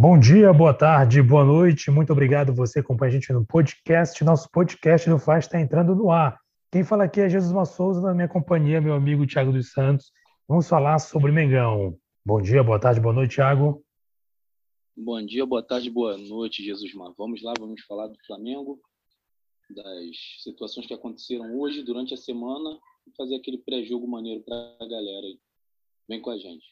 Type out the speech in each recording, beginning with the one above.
Bom dia, boa tarde, boa noite. Muito obrigado você que acompanha a gente no podcast. Nosso podcast do Faz está entrando no ar. Quem fala aqui é Jesus Massouza, na minha companhia, meu amigo Thiago dos Santos. Vamos falar sobre Mengão. Bom dia, boa tarde, boa noite, Thiago. Bom dia, boa tarde, boa noite, Jesus Mar. Vamos lá, vamos falar do Flamengo, das situações que aconteceram hoje, durante a semana, e fazer aquele pré-jogo maneiro para a galera aí. Vem com a gente.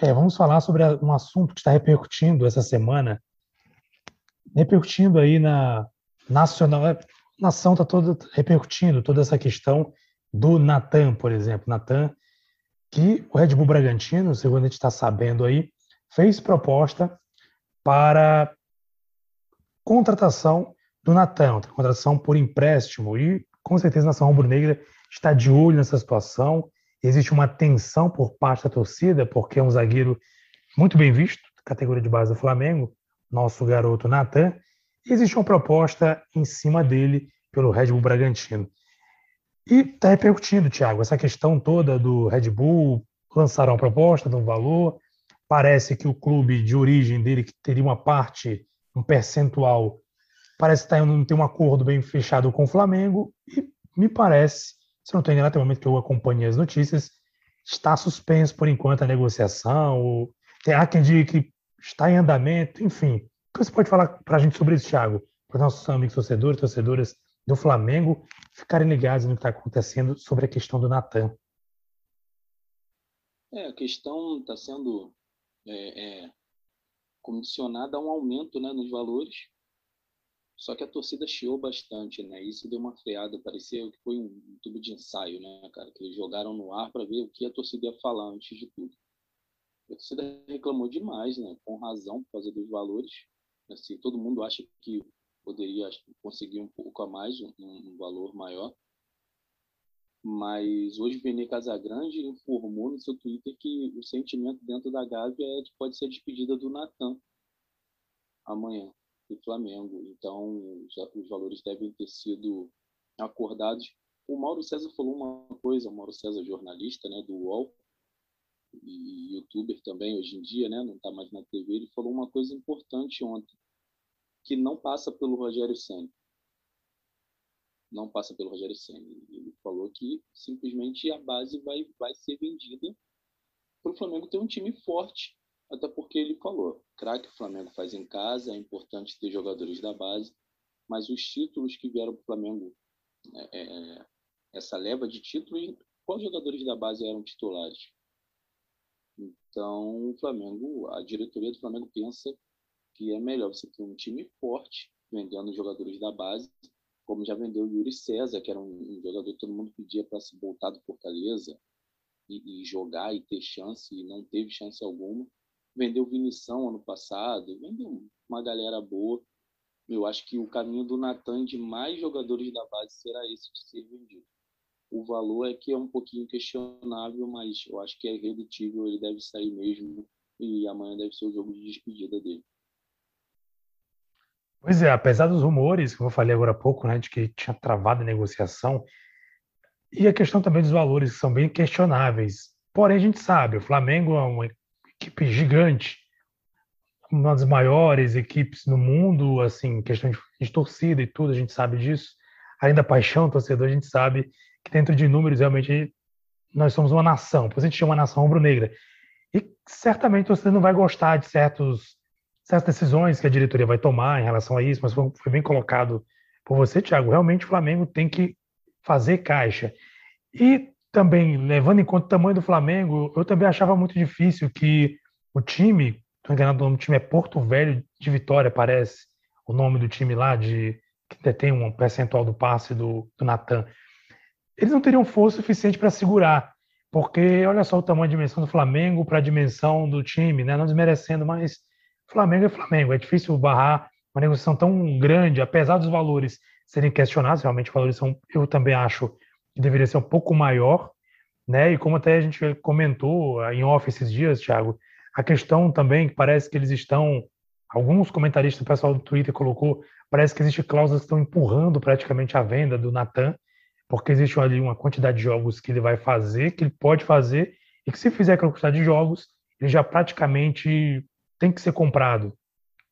É, vamos falar sobre um assunto que está repercutindo essa semana, repercutindo aí na nacional, a nação está toda repercutindo toda essa questão do Natan, por exemplo, Natan, que o Red Bull Bragantino, segundo a gente está sabendo aí, fez proposta para contratação do Natan, contratação por empréstimo. E com certeza a nação rubro-negra está de olho nessa situação. Existe uma tensão por parte da torcida, porque é um zagueiro muito bem visto, categoria de base do Flamengo, nosso garoto Natan, existe uma proposta em cima dele pelo Red Bull Bragantino. E está repercutindo, Thiago, essa questão toda do Red Bull, lançaram uma proposta de um valor, parece que o clube de origem dele, que teria uma parte, um percentual, parece que tá, não tem um acordo bem fechado com o Flamengo, e me parece se não estou enganado, até o momento que eu acompanhei as notícias, está suspenso por enquanto a negociação, ou tem, há quem diga que está em andamento, enfim. O que você pode falar para a gente sobre isso, Thiago? Para os nossos amigos torcedores, torcedoras do Flamengo ficarem ligados no que está acontecendo sobre a questão do Natan. É, a questão está sendo é, é, condicionada a um aumento né, nos valores só que a torcida chiou bastante, né? Isso deu uma freada, parecia que foi um tubo de ensaio, né, cara? Que eles jogaram no ar para ver o que a torcida ia falar antes de tudo. A torcida reclamou demais, né? Com razão, por causa dos valores. Assim, todo mundo acha que poderia conseguir um pouco a mais, um, um valor maior. Mas hoje Vene Casagrande informou no seu Twitter que o sentimento dentro da Gávea é de pode ser despedida do Natan amanhã do Flamengo. Então, já, os valores devem ter sido acordados. O Mauro César falou uma coisa, o Mauro César, jornalista né, do UOL, e youtuber também hoje em dia, né, não está mais na TV, ele falou uma coisa importante ontem, que não passa pelo Rogério Senna. Não passa pelo Rogério Senna. Ele falou que simplesmente a base vai, vai ser vendida para o Flamengo ter um time forte até porque ele falou, craque o Flamengo faz em casa, é importante ter jogadores da base, mas os títulos que vieram para o Flamengo, é, é, essa leva de títulos, quais jogadores da base eram titulares? Então, o Flamengo, a diretoria do Flamengo pensa que é melhor você ter um time forte, vendendo jogadores da base, como já vendeu o Yuri César, que era um, um jogador que todo mundo pedia para se voltar do Fortaleza e, e, jogar e ter chance, e não teve chance alguma vendeu Vinição ano passado, vendeu uma galera boa. Eu acho que o caminho do Natan de mais jogadores da base será esse de ser vendido. O valor é que é um pouquinho questionável, mas eu acho que é irredutível, ele deve sair mesmo e amanhã deve ser o jogo de despedida dele. Pois é, apesar dos rumores, que eu falei agora há pouco, né, de que tinha travado a negociação, e a questão também dos valores, que são bem questionáveis. Porém, a gente sabe, o Flamengo é uma equipe gigante, uma das maiores equipes no mundo, assim, questão de, de torcida e tudo, a gente sabe disso. Além da paixão torcedor, a gente sabe que dentro de números, realmente, nós somos uma nação, por isso a gente chama nação rubro-negra. E certamente você não vai gostar de certos, certas decisões que a diretoria vai tomar em relação a isso, mas foi, bem colocado por você, Thiago. Realmente o Flamengo tem que fazer caixa. E também, levando em conta o tamanho do Flamengo, eu também achava muito difícil que o time, estou enganado, o nome do time é Porto Velho de Vitória, parece, o nome do time lá, de que detém um percentual do passe do, do Natan. Eles não teriam força suficiente para segurar, porque olha só o tamanho da dimensão do Flamengo para a dimensão do time, né? não desmerecendo, mas Flamengo é Flamengo, é difícil barrar uma negociação tão grande, apesar dos valores serem questionados, realmente os valores são, eu também acho, que deveria ser um pouco maior, né? E como até a gente comentou em off esses dias, Thiago, a questão também que parece que eles estão, alguns comentaristas, o pessoal do Twitter colocou, Parece que existem cláusulas que estão empurrando praticamente a venda do Natan, porque existe ali uma quantidade de jogos que ele vai fazer, que ele pode fazer, e que se fizer aquela quantidade de jogos, ele já praticamente tem que ser comprado.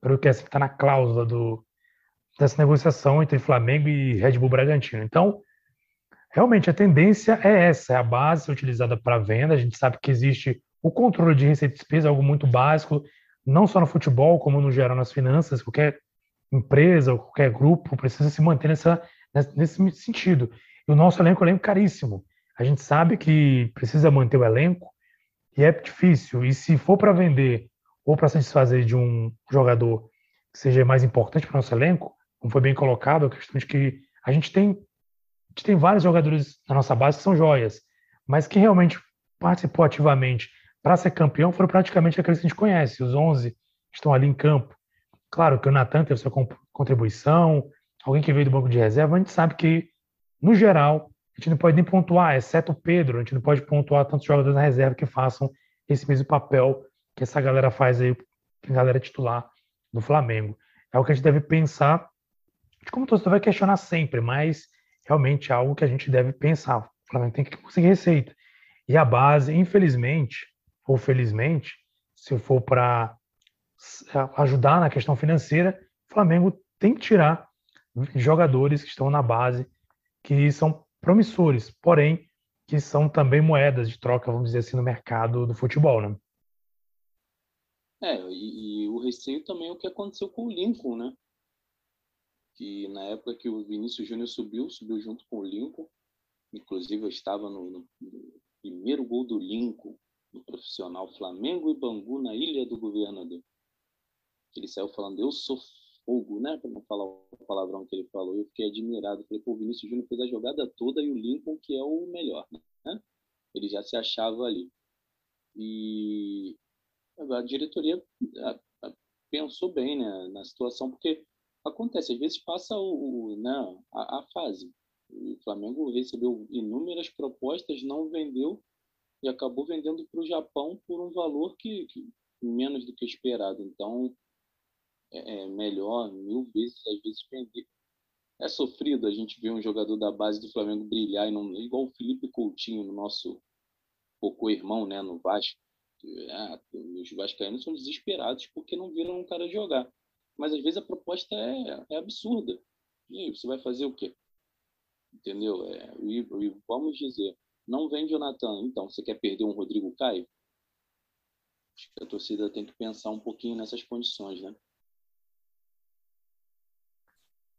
Pelo que está na cláusula do, dessa negociação entre Flamengo e Red Bull Bragantino. Então, realmente a tendência é essa, é a base utilizada para venda. A gente sabe que existe o controle de receita e despesa, algo muito básico, não só no futebol, como no geral nas finanças. Qualquer empresa ou qualquer grupo precisa se manter nessa, nesse sentido. E o nosso elenco é um elenco caríssimo. A gente sabe que precisa manter o elenco e é difícil. E se for para vender ou para se desfazer de um jogador que seja mais importante para o nosso elenco, como foi bem colocado, a questão de que a gente tem, a gente tem vários jogadores na nossa base que são joias, mas que realmente participou ativamente para ser campeão foram praticamente aqueles que a gente conhece, os 11 que estão ali em campo. Claro que o Natan teve sua contribuição, alguém que veio do banco de reserva, a gente sabe que, no geral, a gente não pode nem pontuar, exceto o Pedro, a gente não pode pontuar tantos jogadores na reserva que façam esse mesmo papel que essa galera faz aí, a galera titular do Flamengo. É o que a gente deve pensar, de como torcedor vai questionar sempre, mas realmente é algo que a gente deve pensar. O Flamengo tem que conseguir receita. E a base, infelizmente, ou felizmente, se for para ajudar na questão financeira, o Flamengo tem que tirar jogadores que estão na base que são promissores, porém que são também moedas de troca, vamos dizer assim, no mercado do futebol, né? É, e, e o receio também é o que aconteceu com o Lincoln, né? Que na época que o Vinícius Júnior subiu, subiu junto com o Lincoln. Inclusive eu estava no, no, primeiro gol do Lincoln no profissional Flamengo e Bangu na Ilha do Governador ele saiu falando, eu sou fogo, né? Para não falar o palavrão que ele falou. Eu fiquei admirado. Falei, pô, o Vinícius Júnior fez a jogada toda e o Lincoln, que é o melhor, né? Ele já se achava ali. E a diretoria pensou bem né, na situação, porque acontece, às vezes passa o, o né, a, a, fase. O Flamengo recebeu inúmeras propostas, não vendeu e acabou vendendo para o Japão por um valor que, que menos do que esperado. Então, é, é melhor mil vezes, às vezes, perder. É sofrido a gente ver um jogador da base do Flamengo brilhar, e não, igual o Felipe Coutinho, no nosso cocô irmão, né, no Vasco. Ah, os vascaínos são desesperados porque não viram um cara jogar. Mas às vezes a proposta é, é absurda. E você vai fazer o quê? Entendeu? É, e, e vamos dizer, não vem Jonathan, então você quer perder um Rodrigo Caio? Acho que a torcida tem que pensar um pouquinho nessas condições, né?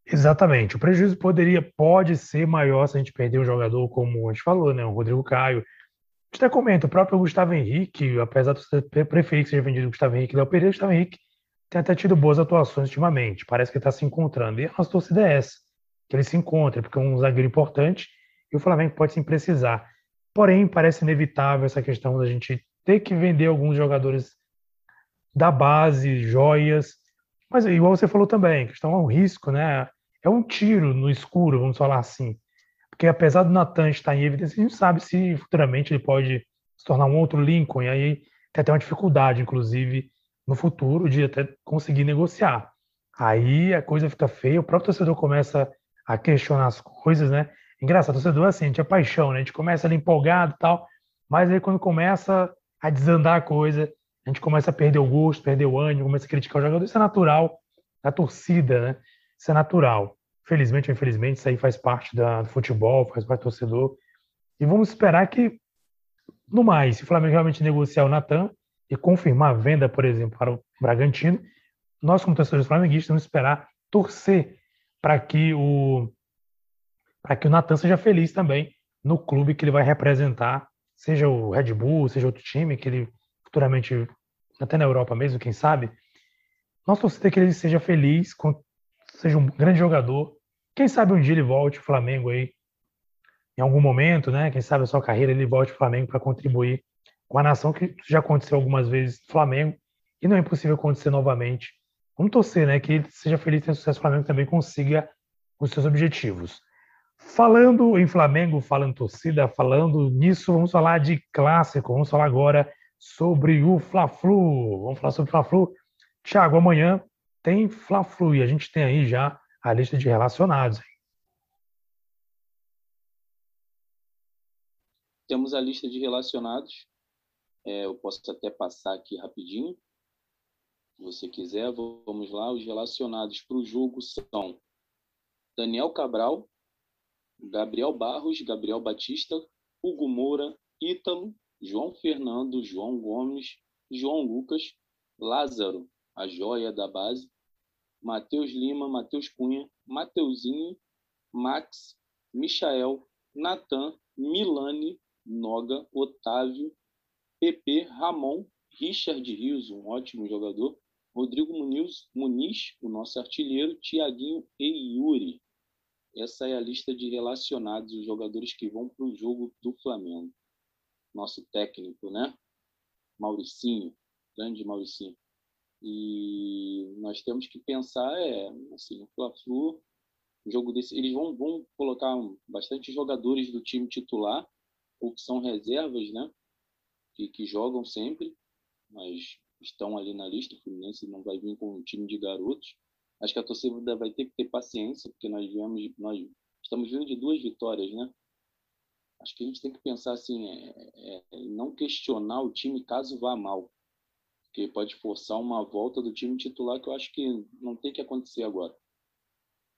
Exatamente. O prejuízo poderia, pode ser maior se a gente perder um jogador como a gente falou, né? O Rodrigo Caio. Até comenta, o próprio Gustavo Henrique, apesar de você preferir que seja vendido o Gustavo Henrique Léo Pereira, o Gustavo Henrique tem até tido boas atuações ultimamente. Parece que está se encontrando. E a nossa torcida é essa, que ele se encontre, porque é um zagueiro importante e o Flamengo pode sim precisar. Porém, parece inevitável essa questão da gente ter que vender alguns jogadores da base, joias, mas igual você falou também, questão é um risco, né? É um tiro no escuro, vamos falar assim. Porque apesar do Nathan estar em evidência, a gente sabe se futuramente ele pode se tornar um outro Lincoln, e aí tem até uma dificuldade, inclusive, no futuro, de até conseguir negociar. Aí a coisa fica feia, o próprio torcedor começa a questionar as coisas, né? Engraçado, o torcedor assim, a gente é paixão, né? A gente começa ali empolgado e tal, mas aí quando começa a desandar a coisa, a gente começa a perder o gosto, perder o ânimo, começa a criticar o jogador. Isso é natural da torcida, né? Isso é natural. Felizmente ou infelizmente, isso aí faz parte da, do futebol, faz parte do torcedor. E vamos esperar que, no mais, se o Flamengo realmente negociar o Natan e confirmar a venda, por exemplo, para o Bragantino, nós, como torcedores flamenguistas, vamos esperar torcer para que o para que o Natan seja feliz também no clube que ele vai representar, seja o Red Bull, seja outro time que ele futuramente, até na Europa mesmo, quem sabe, nossa torcida é que ele seja feliz, seja um grande jogador. Quem sabe um dia ele volte ao Flamengo aí, em algum momento, né? Quem sabe a sua carreira ele volte ao Flamengo para contribuir com a nação, que já aconteceu algumas vezes no Flamengo, e não é impossível acontecer novamente. Vamos torcer, né? Que ele seja feliz, tenha sucesso, o Flamengo também consiga os seus objetivos. Falando em Flamengo, falando em torcida, falando nisso, vamos falar de clássico. Vamos falar agora sobre o Fla-Flu. Vamos falar sobre o Fla-Flu. Tiago, amanhã tem Fla-Flu e a gente tem aí já a lista de relacionados. Temos a lista de relacionados. É, eu posso até passar aqui rapidinho. Se você quiser, vamos lá. Os relacionados para o jogo são Daniel Cabral, Gabriel Barros, Gabriel Batista, Hugo Moura, Ítalo, João Fernando, João Gomes, João Lucas, Lázaro, a joia da base, Matheus Lima, Matheus Cunha, Mateuzinho, Max, Michael, Natan, Milani, Noga, Otávio, PP, Ramon, Richard Rios, um ótimo jogador, Rodrigo Muniz, Muniz, o nosso artilheiro, Tiaguinho e Yuri. Essa é a lista de relacionados, os jogadores que vão para o jogo do Flamengo. Nosso técnico, né? Mauricinho, grande Mauricinho. E nós temos que pensar, é, assim, o Fla-Flu, jogo desse, eles vão, vão colocar bastante jogadores do time titular, ou que são reservas, né? Que, que jogam sempre, mas estão ali na lista. O Fluminense não vai vir com um time de garotos. Acho que a torcida vai ter que ter paciência, porque nós viemos, nós estamos vindo de duas vitórias, né? Acho que a gente tem que pensar assim, é, é, não questionar o time caso vá mal, porque pode forçar uma volta do time titular que eu acho que não tem que acontecer agora.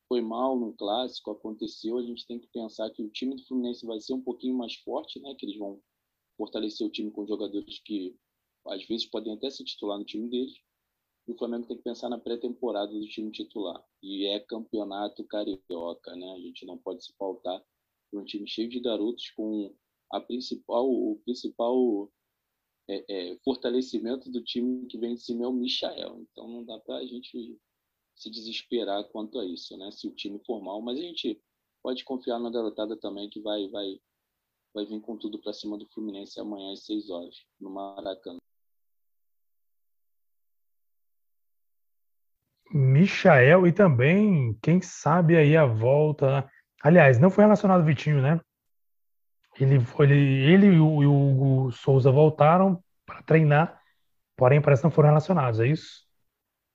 Foi mal no clássico, aconteceu, a gente tem que pensar que o time do Fluminense vai ser um pouquinho mais forte, né? Que eles vão fortalecer o time com jogadores que às vezes podem até se titular no time deles. E o Flamengo tem que pensar na pré-temporada do time titular. E é campeonato carioca, né? A gente não pode se faltar para um time cheio de garotos com a principal, o principal é, é, fortalecimento do time que vem de cima é o Michael. Então não dá para a gente se desesperar quanto a isso, né? Se o time for mal, mas a gente pode confiar na garotada também que vai vai vai vir com tudo para cima do Fluminense amanhã às 6 horas no Maracanã. Michael e também, quem sabe aí a volta. Né? Aliás, não foi relacionado ao Vitinho, né? Ele, ele, ele e o, o Souza voltaram para treinar, porém parece que não foram relacionados, é isso?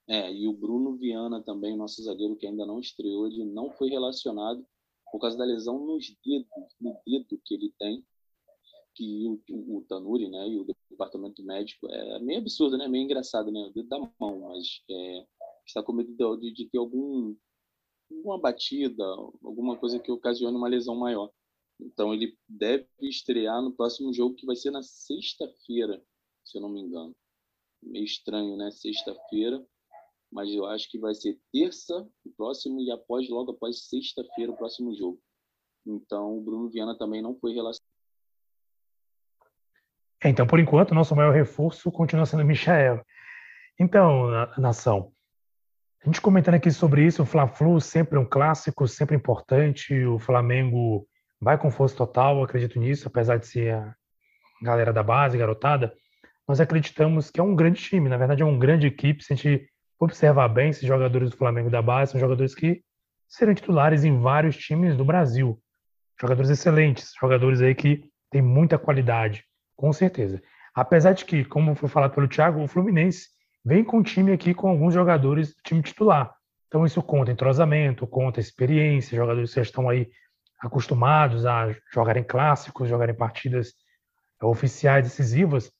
É, e o Bruno Viana também, nosso zagueiro que ainda não estreou, ele não foi relacionado por causa da lesão nos dedos, no dedo que ele tem, que o, o, o Tanuri, né, e o departamento médico, é meio absurdo, né, meio engraçado, né, o dedo da mão, mas é, está com medo de, de ter algum, alguma batida, alguma coisa que ocasione uma lesão maior. Então ele deve estrear no próximo jogo que vai ser na sexta-feira, se eu não me engano. Meio estranho, né? Sexta-feira, mas eu acho que vai ser terça o próximo e após logo após sexta-feira o próximo jogo. Então o Bruno Viana também não foi relacionado. É, então, por enquanto, nosso maior reforço continua sendo Michael. Então, nação, a gente comentando aqui sobre isso, o Fla-Flu sempre um clássico, sempre importante. O Flamengo vai com força total, acredito nisso, apesar de ser a galera da base, garotada. Nós acreditamos que é um grande time, na verdade é uma grande equipe. Se a gente observar bem, esses jogadores do Flamengo da base são jogadores que serão titulares em vários times do Brasil. Jogadores excelentes, jogadores aí que têm muita qualidade, com certeza. Apesar de que, como foi falado pelo Thiago, o Fluminense vem com o time aqui com alguns jogadores do time titular. Então isso conta entrosamento, conta experiência, jogadores que já estão aí acostumados a jogar em clássicos, jogar em partidas oficiais decisivas.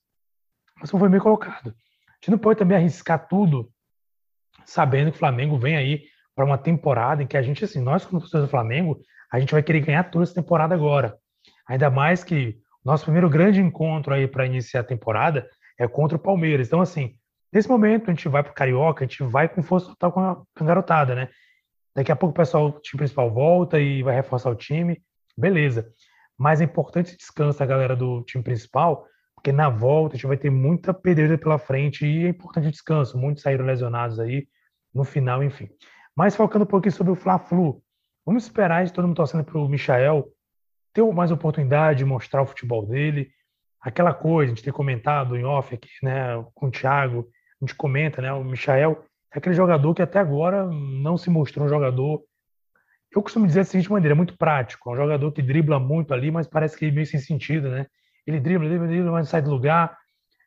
Mas não foi bem colocado. A gente não pode também arriscar tudo sabendo que o Flamengo vem aí para uma temporada em que a gente, assim, nós como torcedores do Flamengo, a gente vai querer ganhar toda essa temporada agora. Ainda mais que nosso primeiro grande encontro aí para iniciar a temporada é contra o Palmeiras. Então, assim, Nesse momento, a gente vai para o Carioca, a gente vai com força total com a garotada, né? Daqui a pouco o pessoal, o time principal volta e vai reforçar o time, beleza. Mas é importante descanso a galera do time principal, porque na volta a gente vai ter muita pedreira pela frente e é importante descanso. Muitos saíram lesionados aí no final, enfim. Mas focando um pouquinho sobre o Fla-Flu, vamos esperar de todo mundo torcendo para o Michael ter mais oportunidade de mostrar o futebol dele. Aquela coisa, a gente tem comentado em off aqui, né, com o Thiago, a gente comenta, né? O Michael é aquele jogador que até agora não se mostrou um jogador. Eu costumo dizer da seguinte maneira, é muito prático. É um jogador que dribla muito ali, mas parece que é meio sem sentido, né? Ele dribla, dribla, dribla, mas sai do lugar.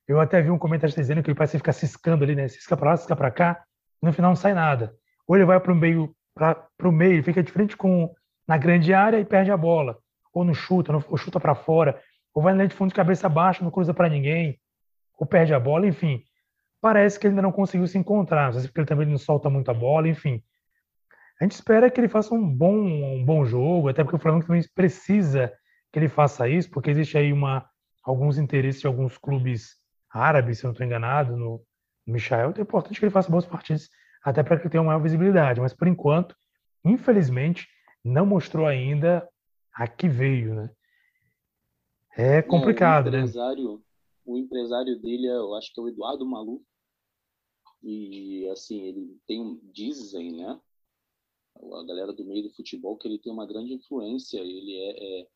Eu até vi um comentário dizendo que ele parece ficar ciscando ali, né? Cisca para lá, cisca para cá, no final não sai nada. Ou ele vai para o meio para o meio, fica de frente com na grande área e perde a bola. Ou não chuta, ou chuta para fora, ou vai na linha de fundo de cabeça baixa, não cruza para ninguém, ou perde a bola, enfim. Parece que ele ainda não conseguiu se encontrar, às vezes porque ele também não solta muito a bola, enfim. A gente espera que ele faça um bom, um bom jogo, até porque o Flamengo também precisa que ele faça isso, porque existe aí uma, alguns interesses de alguns clubes árabes, se eu não estou enganado, no, no Michael. Então é importante que ele faça boas partidas, até para que ele tenha uma maior visibilidade. Mas por enquanto, infelizmente, não mostrou ainda a que veio, né? É complicado, o né? empresário, né? O empresário dele, é, eu acho que é o Eduardo Malu. E, assim, ele tem, dizem, né? A galera do meio do futebol que ele tem uma grande influência. Ele é, é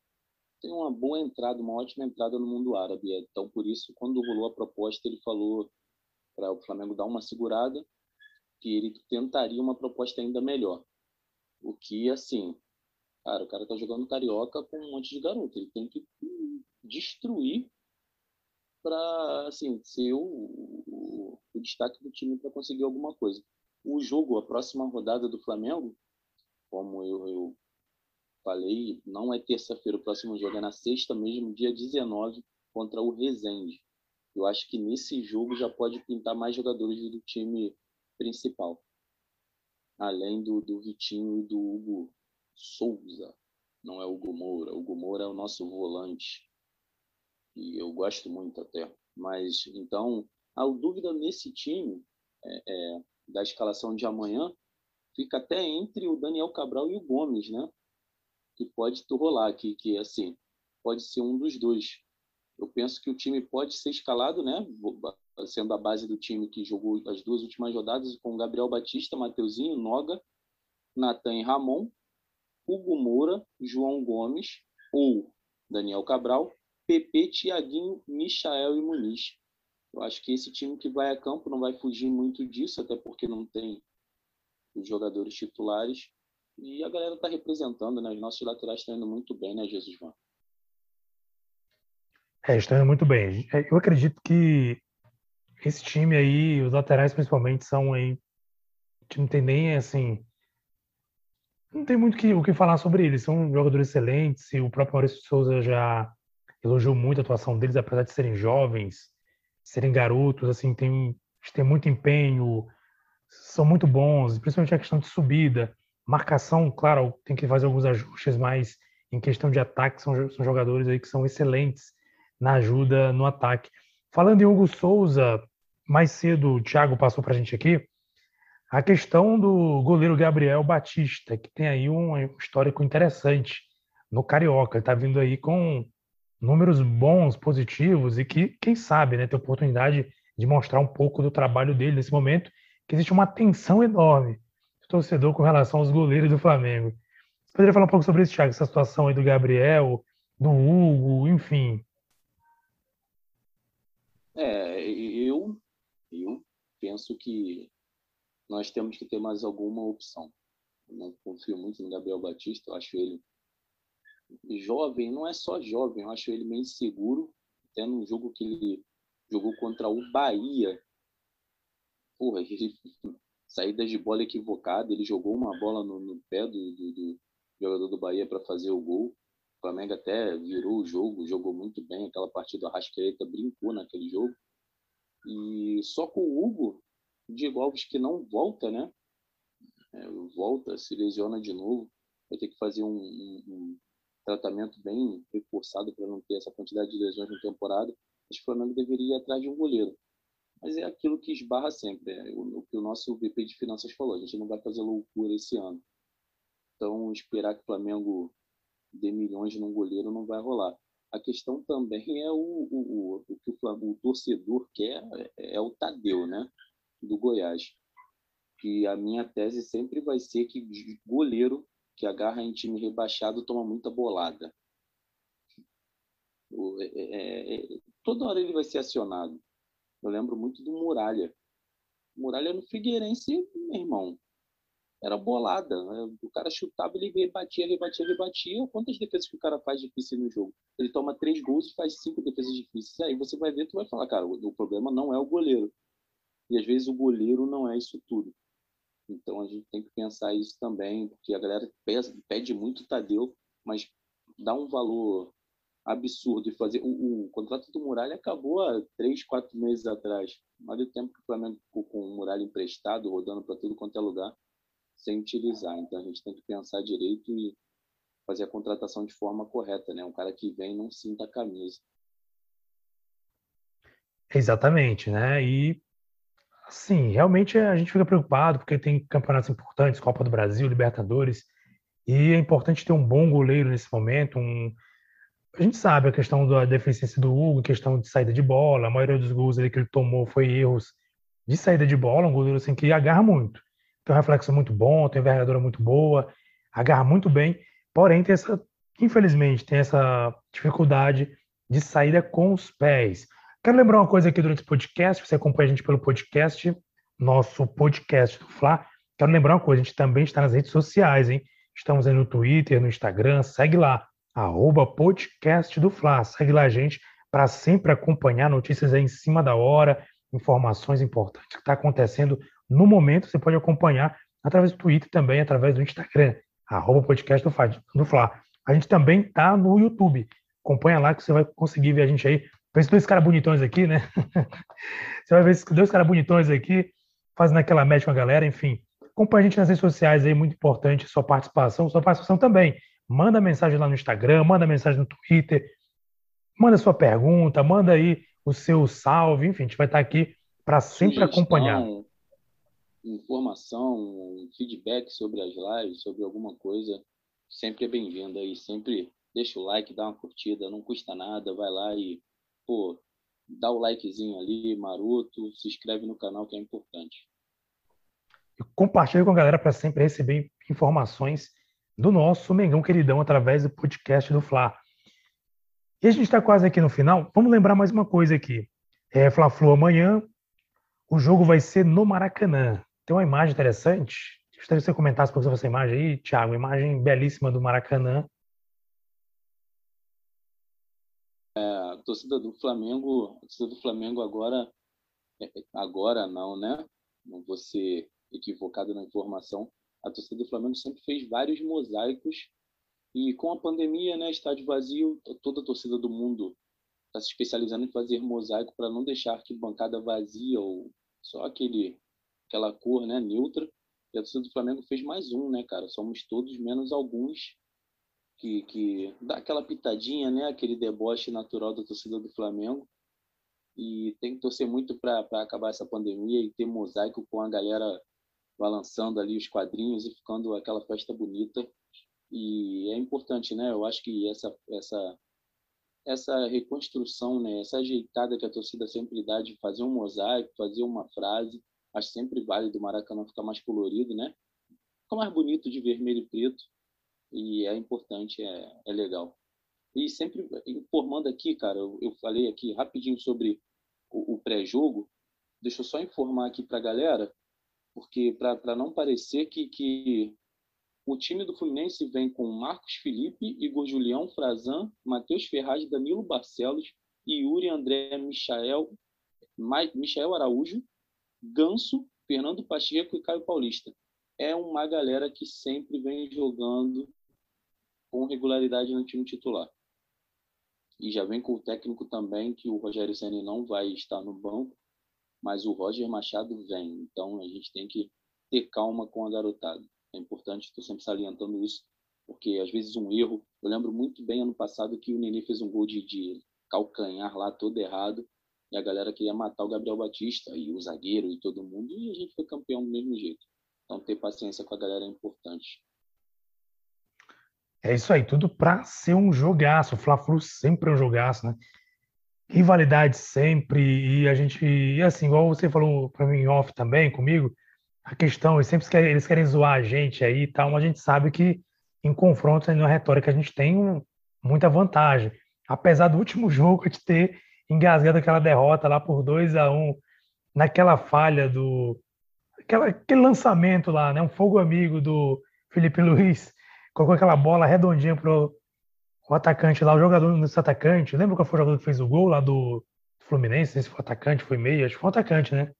tem uma boa entrada, uma ótima entrada no mundo árabe. Então, por isso, quando rolou a proposta, ele falou para o Flamengo dar uma segurada, que ele tentaria uma proposta ainda melhor. O que, assim, cara, o cara tá jogando carioca com um monte de garoto. Ele tem que destruir para, assim, ser o, o, destaque do time para conseguir alguma coisa. O jogo, a próxima rodada do Flamengo, como eu, eu falei, não é terça-feira, o próximo jogo é na sexta mesmo, dia 19, contra o Resende. Eu acho que nesse jogo já pode pintar mais jogadores do time principal. Além do, do Vitinho e do Hugo Souza. Não é o Hugo Moura. O Hugo Moura é o nosso volante. E eu gosto muito até. Mas, então, a dúvida nesse time, é, é, da escalação de amanhã, fica até entre o Daniel Cabral e o Gomes, né? que pode rolar aqui, que assim, pode ser um dos dois. Eu penso que o time pode ser escalado, né? Sendo a base do time que jogou as duas últimas rodadas com Gabriel Batista, Mateuzinho, Noga, Natan e Ramon, Hugo Moura, João Gomes ou Daniel Cabral, PP, Tiaguinho, Michael e Muniz. Eu acho que esse time que vai a campo não vai fugir muito disso, até porque não tem os jogadores titulares. E a galera está representando, né? Os nossos laterais estão indo muito bem, né, Jesus Van? É, estão indo muito bem. É, eu acredito que esse time aí, os laterais principalmente, são aí. Não tem nem assim. Não tem muito que, o que falar sobre eles. São jogadores excelentes. E o próprio Maurício Souza já elogiou muito a atuação deles, apesar de serem jovens, serem garotos. Assim, tem, tem muito empenho, são muito bons, principalmente a questão de subida. Marcação, claro, tem que fazer alguns ajustes, mas em questão de ataque, são, são jogadores aí que são excelentes na ajuda no ataque. Falando em Hugo Souza, mais cedo o Thiago passou para a gente aqui, a questão do goleiro Gabriel Batista, que tem aí um histórico interessante no Carioca. Está vindo aí com números bons, positivos, e que, quem sabe, né, ter oportunidade de mostrar um pouco do trabalho dele nesse momento, que existe uma tensão enorme torcedor com relação aos goleiros do Flamengo. Você poderia falar um pouco sobre isso, Thiago, essa situação aí do Gabriel, do Hugo, enfim. É, eu, eu penso que nós temos que ter mais alguma opção. Eu não confio muito no Gabriel Batista, eu acho ele jovem, não é só jovem, eu acho ele meio inseguro, até no jogo que ele jogou contra o Bahia. Porra, ele saídas de bola equivocada. Ele jogou uma bola no, no pé do, do, do, jogador do Bahia para fazer o gol. O Flamengo até virou o jogo, jogou muito bem. Aquela partida, a brincou naquele jogo. E só com o Hugo, Diego Alves que não volta, né? É, volta, se lesiona de novo. Vai ter que fazer um, um, um tratamento bem reforçado para não ter essa quantidade de lesões na temporada. Acho que o Flamengo deveria ir atrás de um goleiro. Mas é aquilo que esbarra sempre, é o, que o nosso VP de Finanças falou, a gente não vai fazer loucura esse ano. Então, esperar que o Flamengo dê milhões num goleiro não vai rolar. A questão também é o, o, o, que o, o torcedor quer, é, é o Tadeu, né? Do Goiás. Que a minha tese sempre vai ser que goleiro que agarra em time rebaixado toma muita bolada. É, é, é, toda hora ele vai ser acionado. Eu lembro muito do Muralha. Muralha no Figueirense, meu irmão, era bolada. Né? O cara chutava, ele rebatia, rebatia, rebatia. Quantas defesas que o cara faz difícil no jogo? Ele toma três gols e faz cinco defesas difíceis. Aí você vai ver, tu vai falar, cara, o, problema não é o goleiro. E às vezes o goleiro não é isso tudo. Então a gente tem que pensar isso também, porque a galera pede muito Tadeu, mas dá um valor absurdo de fazer. O, o, contrato do Muralha acabou há três, quatro meses atrás. Olha o tempo que o Flamengo ficou com o Muralha emprestado, rodando para tudo quanto é lugar, sem utilizar. Então a gente tem que pensar direito e fazer a contratação de forma correta, né? Um cara que vem não sinta a camisa. Exatamente, né? E assim, realmente a gente fica preocupado porque tem campeonatos importantes, Copa do Brasil, Libertadores, e é importante ter um bom goleiro nesse momento, um a gente sabe a questão da deficiência do Hugo, questão de saída de bola, a maioria dos gols que ele tomou foi erros de saída de bola, um goleiro assim que agarra muito. Tem um reflexo muito bom, tem envergadura muito boa, agarra muito bem, porém tem essa, infelizmente, tem essa dificuldade de saída com os pés. Quero lembrar uma coisa aqui durante o podcast, você acompanha a gente pelo podcast, nosso podcast do Fla. Quero lembrar uma coisa, a gente também está nas redes sociais, hein? Estamos aí no Twitter, no Instagram, segue lá arroba podcast do Fla. Segue lá a gente para sempre acompanhar notícias aí em cima da hora, informações importantes que está acontecendo no momento. Você pode acompanhar através do Twitter também, através do Instagram, arroba podcast do Fla. A gente também está no YouTube. Acompanha lá que você vai conseguir ver a gente aí. Esses dois caras bonitões aqui, né? você vai ver esses dois caras bonitões aqui, fazendo aquela média com a galera, enfim. Acompanha a gente nas redes sociais aí, muito importante sua participação, sua participação também Manda mensagem lá no Instagram, manda mensagem no Twitter, manda sua pergunta, manda aí o seu salve, enfim, a gente vai estar aqui para sempre Sugestão, acompanhar. Informação, feedback sobre as lives, sobre alguma coisa, sempre é bem-vindo aí, sempre deixa o like, dá uma curtida, não custa nada, vai lá e, pô, dá o likezinho ali, maroto, se inscreve no canal que é importante. E compartilha com a galera para sempre receber informações do nosso Mengão Queridão através do podcast do Fla. E a gente está quase aqui no final. Vamos lembrar mais uma coisa aqui. É, Fla-Flu amanhã, o jogo vai ser no Maracanã. Tem uma imagem interessante. Gostaria que você comentasse para você essa imagem aí, Thiago. Imagem belíssima do Maracanã. A torcida do Flamengo, a torcida do Flamengo agora, é, agora não, né? Não vou ser equivocado na informação, a torcida do Flamengo sempre fez vários mosaicos e com a pandemia, né, estádio vazio, toda a torcida do mundo está se especializando em fazer mosaico para não deixar que bancada vazia ou só aquele aquela cor, né, neutra. E a torcida do Flamengo fez mais um, né, cara? Somos todos menos alguns que que dá aquela pitadinha, né, aquele deboche natural da torcida do Flamengo. E tem que torcer muito para acabar essa pandemia e ter mosaico com a galera balançando ali os quadrinhos e ficando aquela festa bonita. E é importante, né? Eu acho que essa essa essa reconstrução, né? Essa ajeitada que a torcida sempre dá de fazer um mosaico, fazer uma frase, acho sempre válido o Maracanã ficar mais colorido, né? Fica mais bonito de vermelho e preto e é importante, é, é legal. E sempre informando aqui, cara, eu, eu falei aqui rapidinho sobre o, o pré-jogo. Deixa eu só informar aqui para a galera porque para não parecer que, que o time do Fluminense vem com Marcos Felipe, Igor Julião, Frazan, Matheus Ferraz, Danilo Barcelos, Yuri André Michael, Michael Araújo, Ganso, Fernando Pacheco e Caio Paulista. É uma galera que sempre vem jogando regularidade no time titular. E já vem com o técnico também, que o Rogério Senna não vai estar no banco, mas o Roger Machado vem. Então a gente tem que ter calma com a garotada. É importante, estou sempre salientando isso, porque às vezes um erro. Eu lembro muito bem ano passado que o Nenê fez um gol de, de calcanhar lá todo errado e a galera queria matar o Gabriel Batista e o zagueiro e todo mundo e a gente foi campeão do mesmo jeito. Então ter paciência com a galera é importante. É isso aí, tudo para ser um jogaço. O Fla-Flu sempre é um jogaço, né? rivalidade sempre, e a gente, e assim, igual você falou para mim off também comigo, a questão, eles sempre querem, eles querem zoar a gente aí e tal, mas a gente sabe que em confrontos, na retórica, a gente tem muita vantagem. Apesar do último jogo a gente ter engasgado aquela derrota lá por 2 a 1 um, naquela falha do. Aquela, aquele lançamento lá, né? Um fogo amigo do Felipe Luiz, colocou aquela bola redondinha pro, o atacante lá, o jogador desse atacante, lembra qual foi o jogador que fez o gol lá do Fluminense? Se foi atacante, foi meia, acho que foi o atacante, né?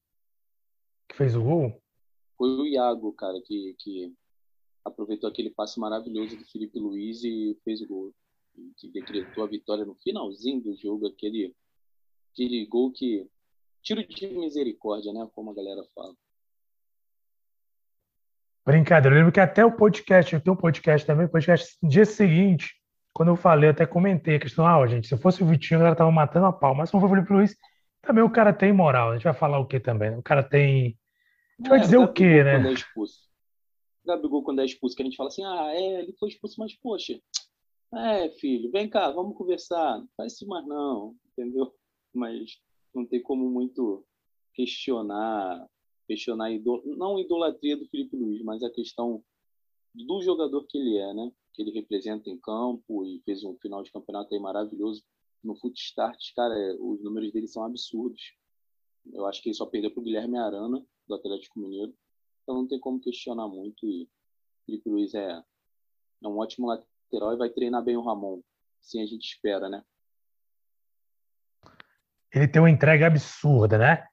Que fez o gol. Foi o Iago, cara, que, que aproveitou aquele passe maravilhoso do Felipe Luiz e fez o gol. Que decretou a vitória no finalzinho do jogo, aquele, aquele gol que. Tiro de misericórdia, né? Como a galera fala. Brincadeira. Eu lembro que até o podcast, eu tenho um podcast também, podcast no dia seguinte, quando eu falei, eu até comentei a questão, ah, gente, se fosse o Vitinho, ela tava matando a pau, mas se não for o Felipe Luiz, também o cara tem moral. A gente vai falar o que também? O cara tem. A gente vai é, dizer o quê, né? Quando é expulso. Gabigol, quando é expulso, que a gente fala assim, ah, é, ele foi expulso, mas poxa, é, filho, vem cá, vamos conversar. Não faz isso mais não, entendeu? Mas não tem como muito questionar, questionar, idol... não a idolatria do Felipe Luiz, mas a questão do jogador que ele é, né? Que ele representa em campo e fez um final de campeonato aí maravilhoso no Footstart, cara, é, os números dele são absurdos. Eu acho que ele só perdeu para o Guilherme Arana, do Atlético Mineiro. Então não tem como questionar muito. E Felipe Luiz é, é um ótimo lateral e vai treinar bem o Ramon. Sim, a gente espera, né? Ele tem uma entrega absurda, né?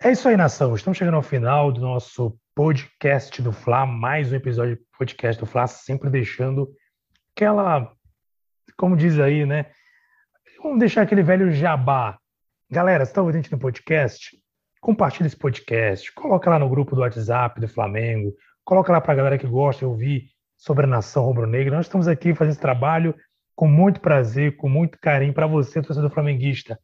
É isso aí, nação. Estamos chegando ao final do nosso podcast do Fla, mais um episódio do podcast do Fla, sempre deixando aquela, como diz aí, né? Vamos deixar aquele velho jabá. Galera, você está ouvindo a gente no podcast? Compartilha esse podcast, coloca lá no grupo do WhatsApp do Flamengo, coloca lá para a galera que gosta de ouvir sobre a nação rubro-negra. Nós estamos aqui fazendo esse trabalho com muito prazer, com muito carinho para você, torcedor flamenguista.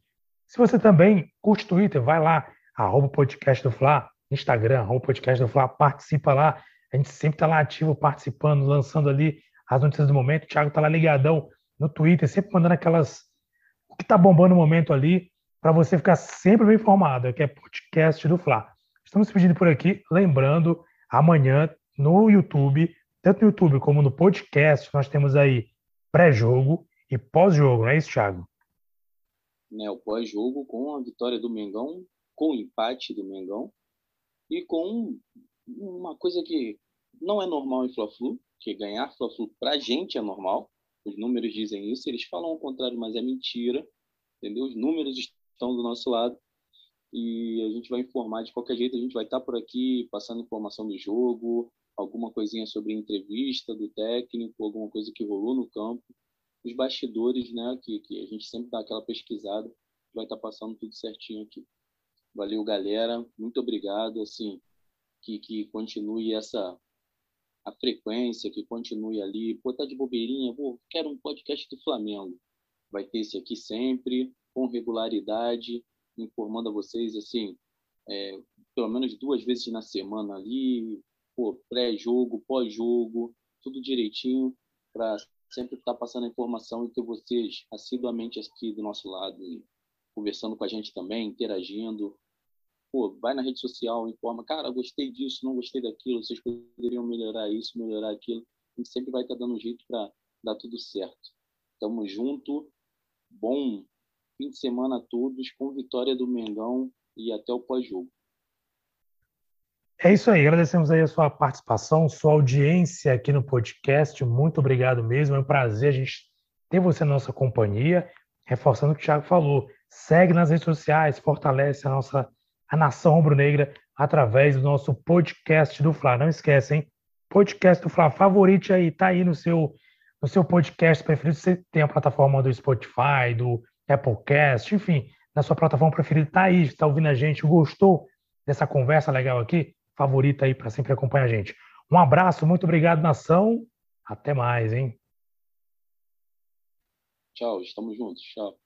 Se você também curte Twitter, vai lá, arroba podcast do Fla, Instagram, arroba podcast do Fla, participa lá. A gente sempre está lá ativo, participando, lançando ali as notícias do momento. O Thiago está lá ligadão no Twitter, sempre mandando aquelas o que está bombando no momento ali, para você ficar sempre bem informado, que é podcast do Fla. Estamos pedindo por aqui, lembrando, amanhã no YouTube, tanto no YouTube como no podcast, nós temos aí pré-jogo e pós-jogo, não é isso, Thiago? Né, o pós-jogo com a vitória do Mengão, com o empate do Mengão e com uma coisa que não é normal em Fla-Flu, que ganhar Fla-Flu pra gente é normal, os números dizem isso, eles falam o contrário, mas é mentira, entendeu? Os números estão do nosso lado e a gente vai informar de qualquer jeito, a gente vai estar por aqui passando informação do jogo, alguma coisinha sobre entrevista do técnico, alguma coisa que rolou no campo, os bastidores, né, que, que a gente sempre dá aquela pesquisada, vai estar passando tudo certinho aqui. Valeu, galera, muito obrigado, assim, que, que continue essa a frequência, que continue ali. Pô, tá de bobeirinha, vou, quero um podcast do Flamengo. Vai ter esse aqui sempre, com regularidade, informando a vocês, assim, é, pelo menos duas vezes na semana ali, pré-jogo, pós-jogo, tudo direitinho, para sempre estar tá passando a informação e ter vocês assiduamente aqui do nosso lado, conversando com a gente também, interagindo, pô, vai na rede social, informa, cara, gostei disso, não gostei daquilo, vocês poderiam melhorar isso, melhorar aquilo. A gente sempre vai estar tá dando um jeito para dar tudo certo. Tamo junto. Bom fim de semana a todos, com vitória do Mengão e até o pós-jogo. É isso aí, agradecemos aí a sua participação, sua audiência aqui no podcast. Muito obrigado mesmo. É um prazer a gente ter você na nossa companhia. Reforçando o que o Thiago falou, segue nas redes sociais, fortalece a nossa a nação rubro-negra através do nosso podcast do Fla. Não esquece, hein? Podcast do Fla, favorite aí, tá aí no seu, no seu podcast preferido. Você tem a plataforma do Spotify, do Applecast, enfim, na sua plataforma preferida, tá aí, está ouvindo a gente, gostou dessa conversa legal aqui? Favorita aí para sempre acompanhar a gente. Um abraço, muito obrigado, nação. Até mais, hein? Tchau, estamos juntos. Tchau.